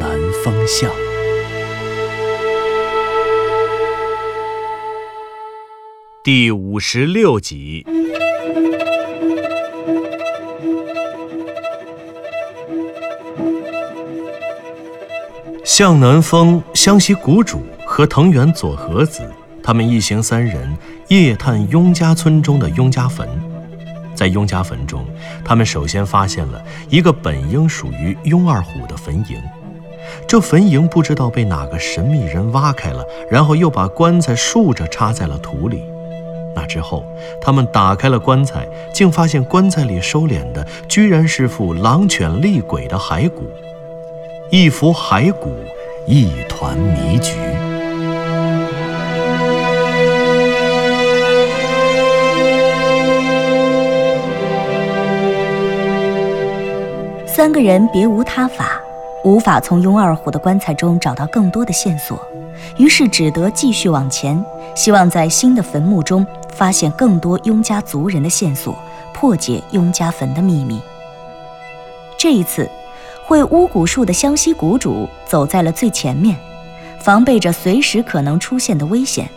南风向》第五十六集。向南风、湘西谷主和藤原佐和子，他们一行三人夜探雍家村中的雍家坟。在雍家坟中，他们首先发现了一个本应属于雍二虎的坟茔。这坟茔不知道被哪个神秘人挖开了，然后又把棺材竖着插在了土里。那之后，他们打开了棺材，竟发现棺材里收敛的居然是副狼犬厉鬼的骸骨。一幅骸骨，一团迷局。三个人别无他法，无法从雍二虎的棺材中找到更多的线索，于是只得继续往前，希望在新的坟墓中发现更多雍家族人的线索，破解雍家坟的秘密。这一次，会巫蛊术的湘西谷主走在了最前面，防备着随时可能出现的危险。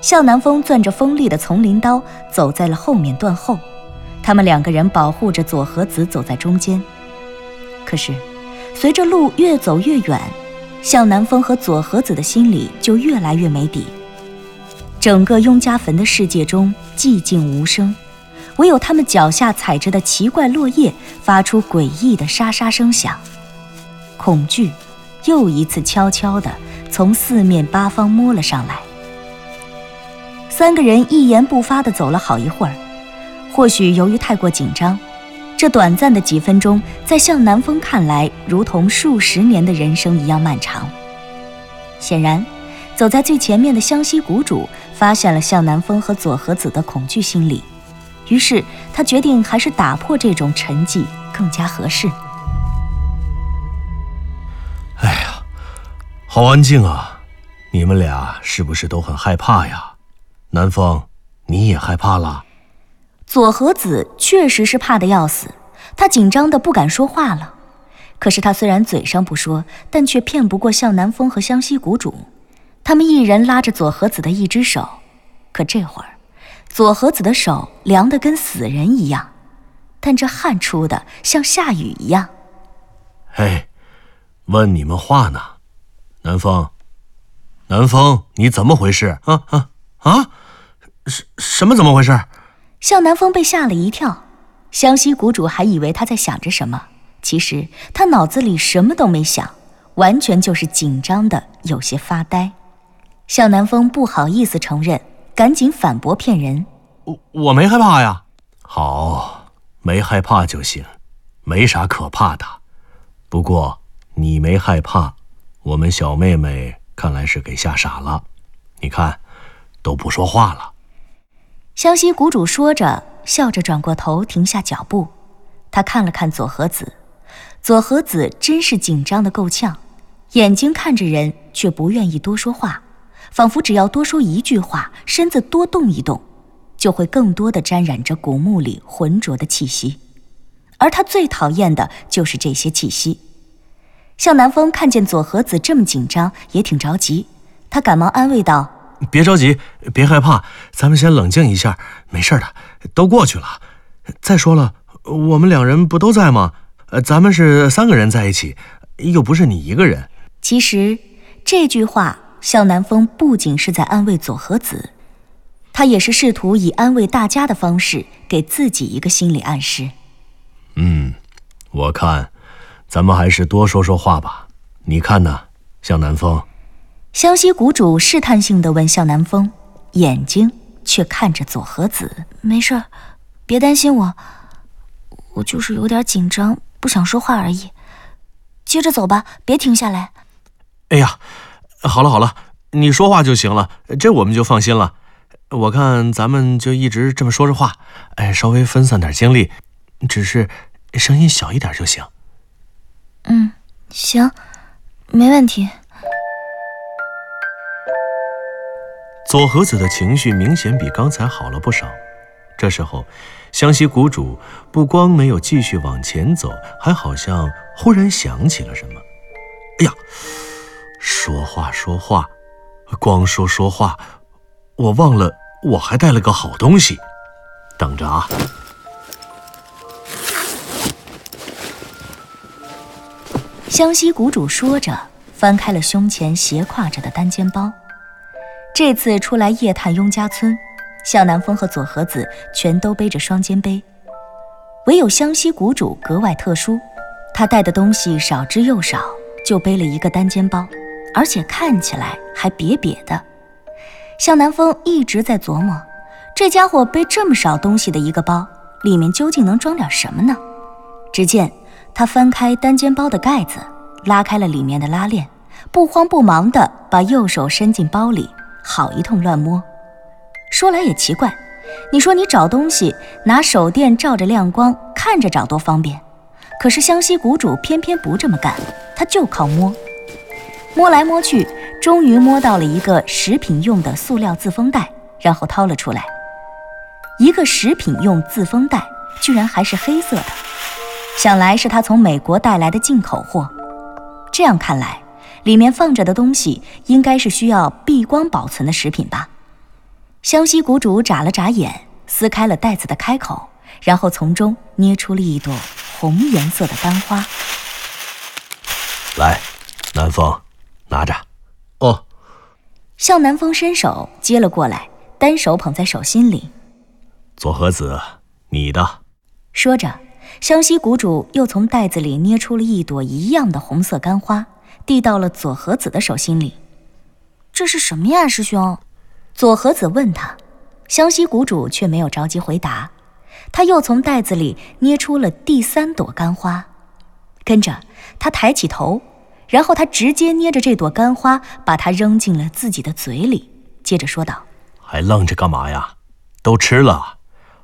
向南风攥着锋利的丛林刀走在了后面断后，他们两个人保护着左和子走在中间。可是，随着路越走越远，向南风和左和子的心里就越来越没底。整个雍家坟的世界中寂静无声，唯有他们脚下踩着的奇怪落叶发出诡异的沙沙声响。恐惧又一次悄悄地从四面八方摸了上来。三个人一言不发地走了好一会儿，或许由于太过紧张。这短暂的几分钟，在向南风看来，如同数十年的人生一样漫长。显然，走在最前面的湘西谷主发现了向南风和佐和子的恐惧心理，于是他决定还是打破这种沉寂更加合适。哎呀，好安静啊！你们俩是不是都很害怕呀？南风，你也害怕了？左和子确实是怕得要死，他紧张的不敢说话了。可是他虽然嘴上不说，但却骗不过向南风和湘西谷主。他们一人拉着左和子的一只手，可这会儿，左和子的手凉得跟死人一样，但这汗出的像下雨一样。嘿，问你们话呢，南风，南风，你怎么回事？啊啊啊！什什么怎么回事？向南风被吓了一跳，湘西谷主还以为他在想着什么，其实他脑子里什么都没想，完全就是紧张的有些发呆。向南风不好意思承认，赶紧反驳骗人：“我我没害怕呀。”“好，没害怕就行，没啥可怕的。不过你没害怕，我们小妹妹看来是给吓傻了。你看，都不说话了。”湘西谷主说着，笑着转过头，停下脚步。他看了看左和子，左和子真是紧张的够呛，眼睛看着人，却不愿意多说话，仿佛只要多说一句话，身子多动一动，就会更多的沾染着古墓里浑浊的气息。而他最讨厌的就是这些气息。向南风看见左和子这么紧张，也挺着急，他赶忙安慰道。别着急，别害怕，咱们先冷静一下，没事的，都过去了。再说了，我们两人不都在吗？呃，咱们是三个人在一起，又不是你一个人。其实这句话，向南风不仅是在安慰左和子，他也是试图以安慰大家的方式给自己一个心理暗示。嗯，我看，咱们还是多说说话吧。你看呢，向南风？湘西谷主试探性地问向南风，眼睛却看着左和子：“没事，别担心我，我就是有点紧张，不想说话而已。接着走吧，别停下来。哎呀，好了好了，你说话就行了，这我们就放心了。我看咱们就一直这么说着话，哎，稍微分散点精力，只是声音小一点就行。嗯，行，没问题。左和子的情绪明显比刚才好了不少。这时候，湘西谷主不光没有继续往前走，还好像忽然想起了什么。哎呀，说话说话，光说说话，我忘了我还带了个好东西。等着啊！湘西谷主说着，翻开了胸前斜挎着的单肩包。这次出来夜探雍家村，向南风和左和子全都背着双肩背，唯有湘西谷主格外特殊，他带的东西少之又少，就背了一个单肩包，而且看起来还瘪瘪的。向南风一直在琢磨，这家伙背这么少东西的一个包，里面究竟能装点什么呢？只见他翻开单肩包的盖子，拉开了里面的拉链，不慌不忙地把右手伸进包里。好一通乱摸，说来也奇怪，你说你找东西拿手电照着亮光，看着找多方便，可是湘西谷主偏偏不这么干，他就靠摸，摸来摸去，终于摸到了一个食品用的塑料自封袋，然后掏了出来，一个食品用自封袋居然还是黑色的，想来是他从美国带来的进口货，这样看来。里面放着的东西应该是需要避光保存的食品吧？湘西谷主眨了眨眼，撕开了袋子的开口，然后从中捏出了一朵红颜色的干花。来，南风，拿着。哦。向南风伸手接了过来，单手捧在手心里。左和子，你的。说着，湘西谷主又从袋子里捏出了一朵一样的红色干花。递到了左和子的手心里，这是什么呀，师兄？左和子问他，湘西谷主却没有着急回答，他又从袋子里捏出了第三朵干花，跟着他抬起头，然后他直接捏着这朵干花，把它扔进了自己的嘴里，接着说道：“还愣着干嘛呀？都吃了，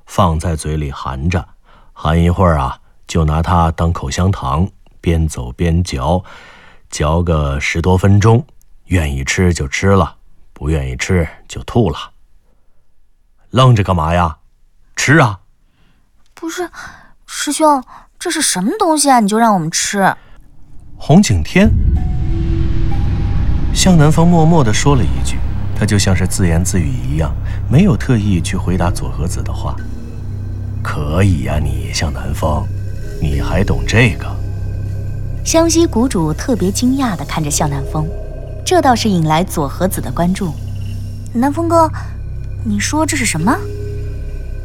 放在嘴里含着，含一会儿啊，就拿它当口香糖，边走边嚼。”嚼个十多分钟，愿意吃就吃了，不愿意吃就吐了。愣着干嘛呀？吃啊！不是，师兄，这是什么东西啊？你就让我们吃？红景天。向南风默默地说了一句，他就像是自言自语一样，没有特意去回答左和子的话。可以呀，你向南风，你还懂这个？湘西谷主特别惊讶地看着向南风，这倒是引来左和子的关注。南风哥，你说这是什么？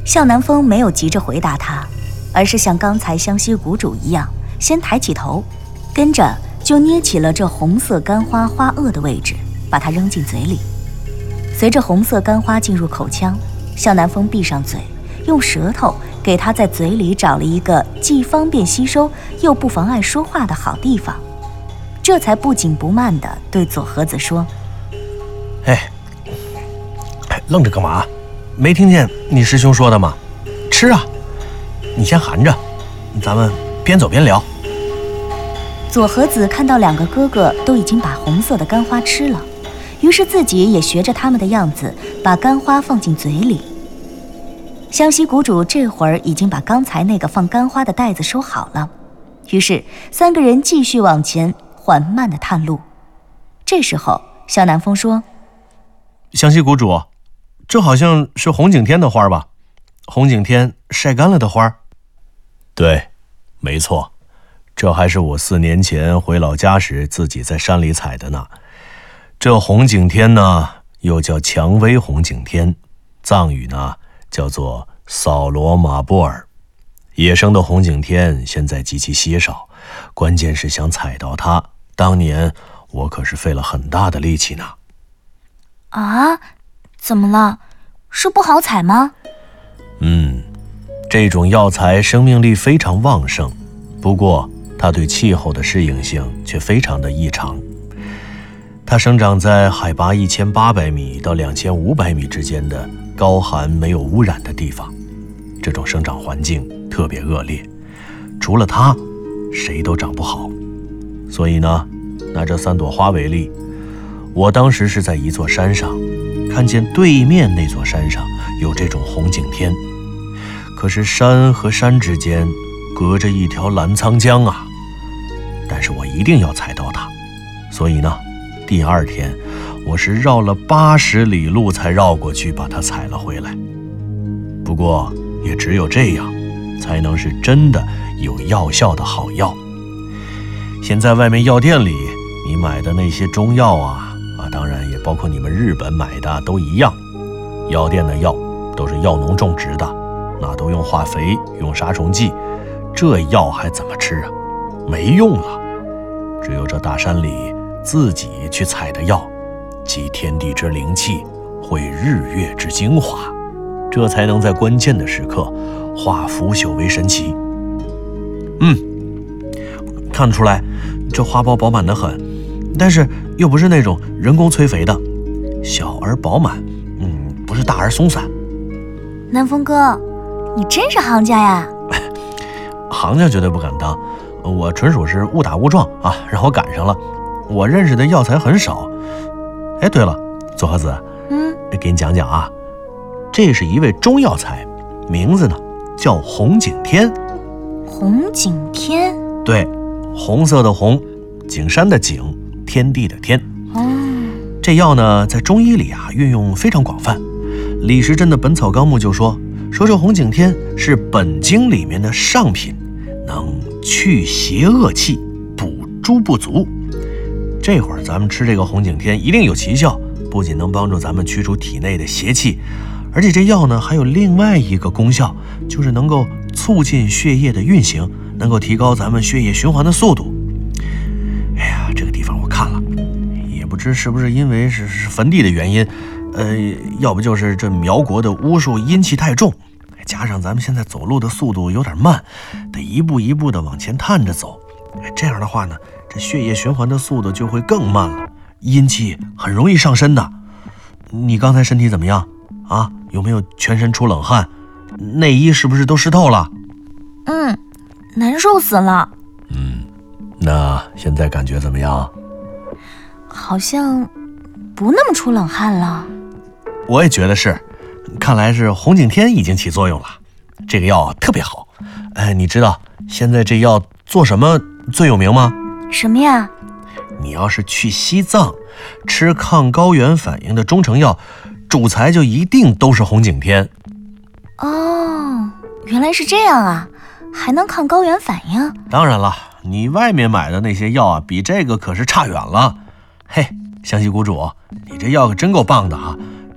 向南风没有急着回答他，而是像刚才湘西谷主一样，先抬起头，跟着就捏起了这红色干花花萼的位置，把它扔进嘴里。随着红色干花进入口腔，向南风闭上嘴，用舌头。给他在嘴里找了一个既方便吸收又不妨碍说话的好地方，这才不紧不慢地对左和子说：“哎，愣着干嘛？没听见你师兄说的吗？吃啊！你先含着，咱们边走边聊。”左和子看到两个哥哥都已经把红色的干花吃了，于是自己也学着他们的样子，把干花放进嘴里。湘西谷主这会儿已经把刚才那个放干花的袋子收好了，于是三个人继续往前缓慢的探路。这时候，肖南风说：“湘西谷主，这好像是红景天的花吧？红景天晒干了的花。”“对，没错，这还是我四年前回老家时自己在山里采的呢。这红景天呢，又叫蔷薇红景天，藏语呢。”叫做扫罗马布尔，野生的红景天现在极其稀少，关键是想采到它，当年我可是费了很大的力气呢。啊，怎么了？是不好采吗？嗯，这种药材生命力非常旺盛，不过它对气候的适应性却非常的异常。它生长在海拔一千八百米到两千五百米之间的高寒、没有污染的地方，这种生长环境特别恶劣，除了它，谁都长不好。所以呢，拿这三朵花为例，我当时是在一座山上，看见对面那座山上有这种红景天，可是山和山之间隔着一条澜沧江啊，但是我一定要采到它，所以呢。第二天，我是绕了八十里路才绕过去把它采了回来。不过，也只有这样，才能是真的有药效的好药。现在外面药店里，你买的那些中药啊啊，当然也包括你们日本买的都一样。药店的药都是药农种植的，那都用化肥、用杀虫剂，这药还怎么吃啊？没用了。只有这大山里。自己去采的药，集天地之灵气，汇日月之精华，这才能在关键的时刻化腐朽为神奇。嗯，看得出来，这花苞饱满的很，但是又不是那种人工催肥的，小而饱满，嗯，不是大而松散。南风哥，你真是行家呀！行家绝对不敢当，我纯属是误打误撞啊，让我赶上了。我认识的药材很少。哎，对了，左和子，嗯，给你讲讲啊，这是一味中药材，名字呢叫红景天。红景天？对，红色的红，景山的景，天地的天。哦，这药呢在中医里啊运用非常广泛。李时珍的《本草纲目》就说，说这红景天是本经里面的上品，能去邪恶气，补诸不足。这会儿咱们吃这个红景天一定有奇效，不仅能帮助咱们驱除体内的邪气，而且这药呢还有另外一个功效，就是能够促进血液的运行，能够提高咱们血液循环的速度。哎呀，这个地方我看了，也不知是不是因为是是坟地的原因，呃，要不就是这苗国的巫术阴气太重，加上咱们现在走路的速度有点慢，得一步一步的往前探着走，这样的话呢。血液循环的速度就会更慢了，阴气很容易上身的。你刚才身体怎么样啊？有没有全身出冷汗？内衣是不是都湿透了？嗯，难受死了。嗯，那现在感觉怎么样？好像不那么出冷汗了。我也觉得是，看来是红景天已经起作用了。这个药特别好。哎，你知道现在这药做什么最有名吗？什么呀？你要是去西藏吃抗高原反应的中成药，主材就一定都是红景天。哦，原来是这样啊，还能抗高原反应？当然了，你外面买的那些药啊，比这个可是差远了。嘿，湘西谷主，你这药可真够棒的啊！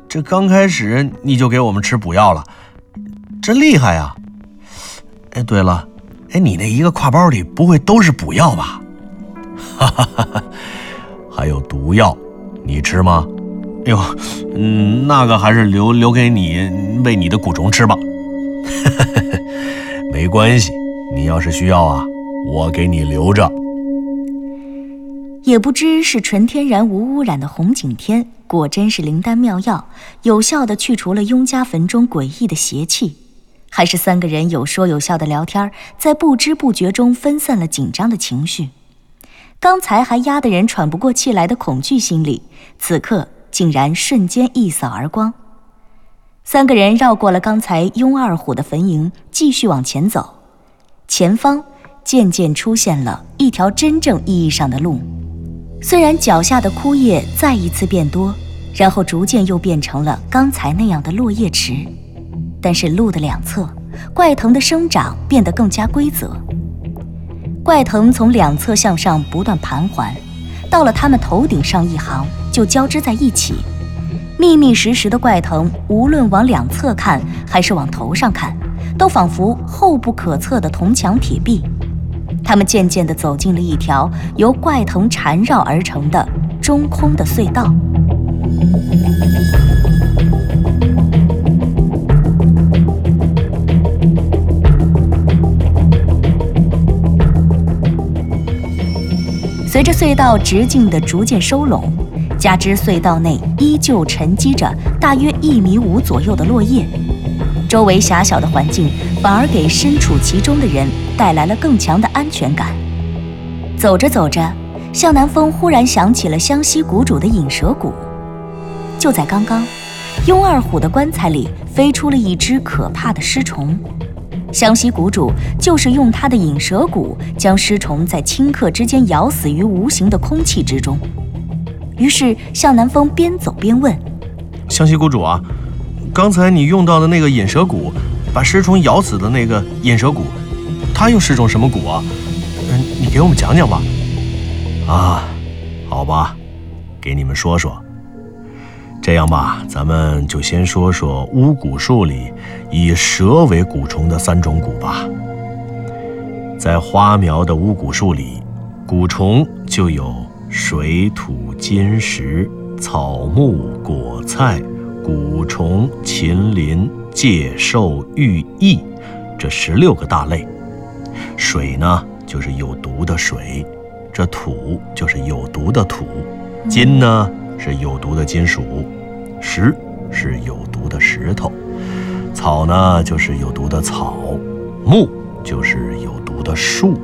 这刚开始你就给我们吃补药了，真厉害呀！哎，对了，哎，你那一个挎包里不会都是补药吧？哈哈哈哈还有毒药，你吃吗？哎呦，嗯，那个还是留留给你喂你的蛊虫吃吧。没关系，你要是需要啊，我给你留着。也不知是纯天然无污染的红景天，果真是灵丹妙药，有效的去除了雍家坟中诡异的邪气，还是三个人有说有笑的聊天，在不知不觉中分散了紧张的情绪。刚才还压得人喘不过气来的恐惧心理，此刻竟然瞬间一扫而光。三个人绕过了刚才雍二虎的坟茔，继续往前走。前方渐渐出现了一条真正意义上的路，虽然脚下的枯叶再一次变多，然后逐渐又变成了刚才那样的落叶池，但是路的两侧，怪藤的生长变得更加规则。怪藤从两侧向上不断盘桓，到了他们头顶上一行就交织在一起。密密实实的怪藤，无论往两侧看还是往头上看，都仿佛厚不可测的铜墙铁壁。他们渐渐地走进了一条由怪藤缠绕而成的中空的隧道。随着隧道直径的逐渐收拢，加之隧道内依旧沉积着大约一米五左右的落叶，周围狭小的环境反而给身处其中的人带来了更强的安全感。走着走着，向南风忽然想起了湘西谷主的引蛇谷。就在刚刚，雍二虎的棺材里飞出了一只可怕的尸虫。湘西谷主就是用他的引蛇骨将尸虫在顷刻之间咬死于无形的空气之中。于是向南风边走边问：“湘西谷主啊，刚才你用到的那个引蛇骨，把尸虫咬死的那个引蛇骨，它又是种什么骨啊？嗯，你给我们讲讲吧。”啊，好吧，给你们说说。这样吧，咱们就先说说巫蛊术里以蛇为蛊虫的三种蛊吧。在花苗的巫蛊术里，蛊虫就有水土金石草木果菜蛊虫禽鳞介兽玉翼这十六个大类。水呢，就是有毒的水；这土就是有毒的土；金呢，是有毒的金属。石是有毒的石头，草呢就是有毒的草，木就是有毒的树，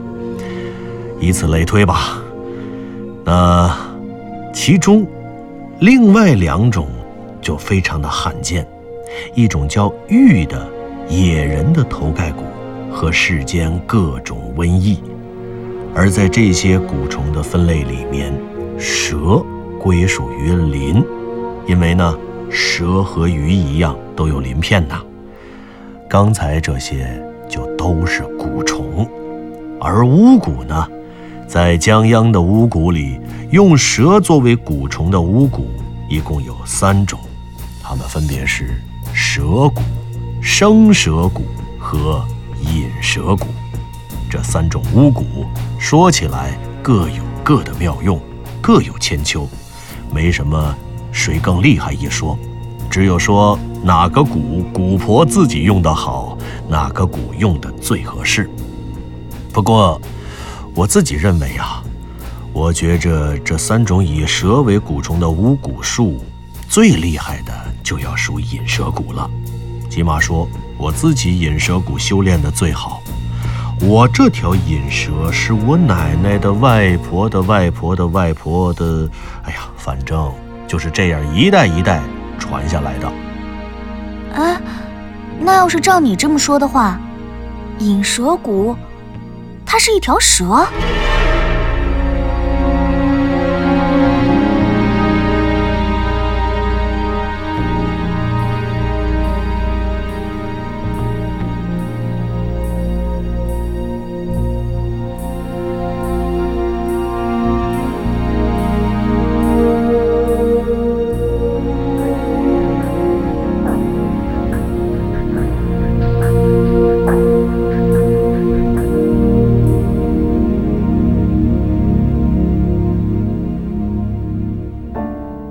以此类推吧。那其中另外两种就非常的罕见，一种叫玉的野人的头盖骨和世间各种瘟疫，而在这些蛊虫的分类里面，蛇归属于鳞。因为呢，蛇和鱼一样都有鳞片呐。刚才这些就都是蛊虫，而巫蛊呢，在江央的巫蛊里，用蛇作为蛊虫的巫蛊一共有三种，它们分别是蛇蛊、生蛇蛊和引蛇蛊。这三种巫蛊说起来各有各的妙用，各有千秋，没什么。谁更厉害一说，只有说哪个蛊蛊婆自己用得好，哪个蛊用的最合适。不过，我自己认为啊，我觉着这三种以蛇为蛊虫的巫蛊术，最厉害的就要数引蛇蛊了。起码说，我自己引蛇蛊修炼的最好。我这条引蛇是我奶奶的外婆的外婆的外婆的，哎呀，反正。就是这样一代一代传下来的。啊，那要是照你这么说的话，引蛇谷，它是一条蛇。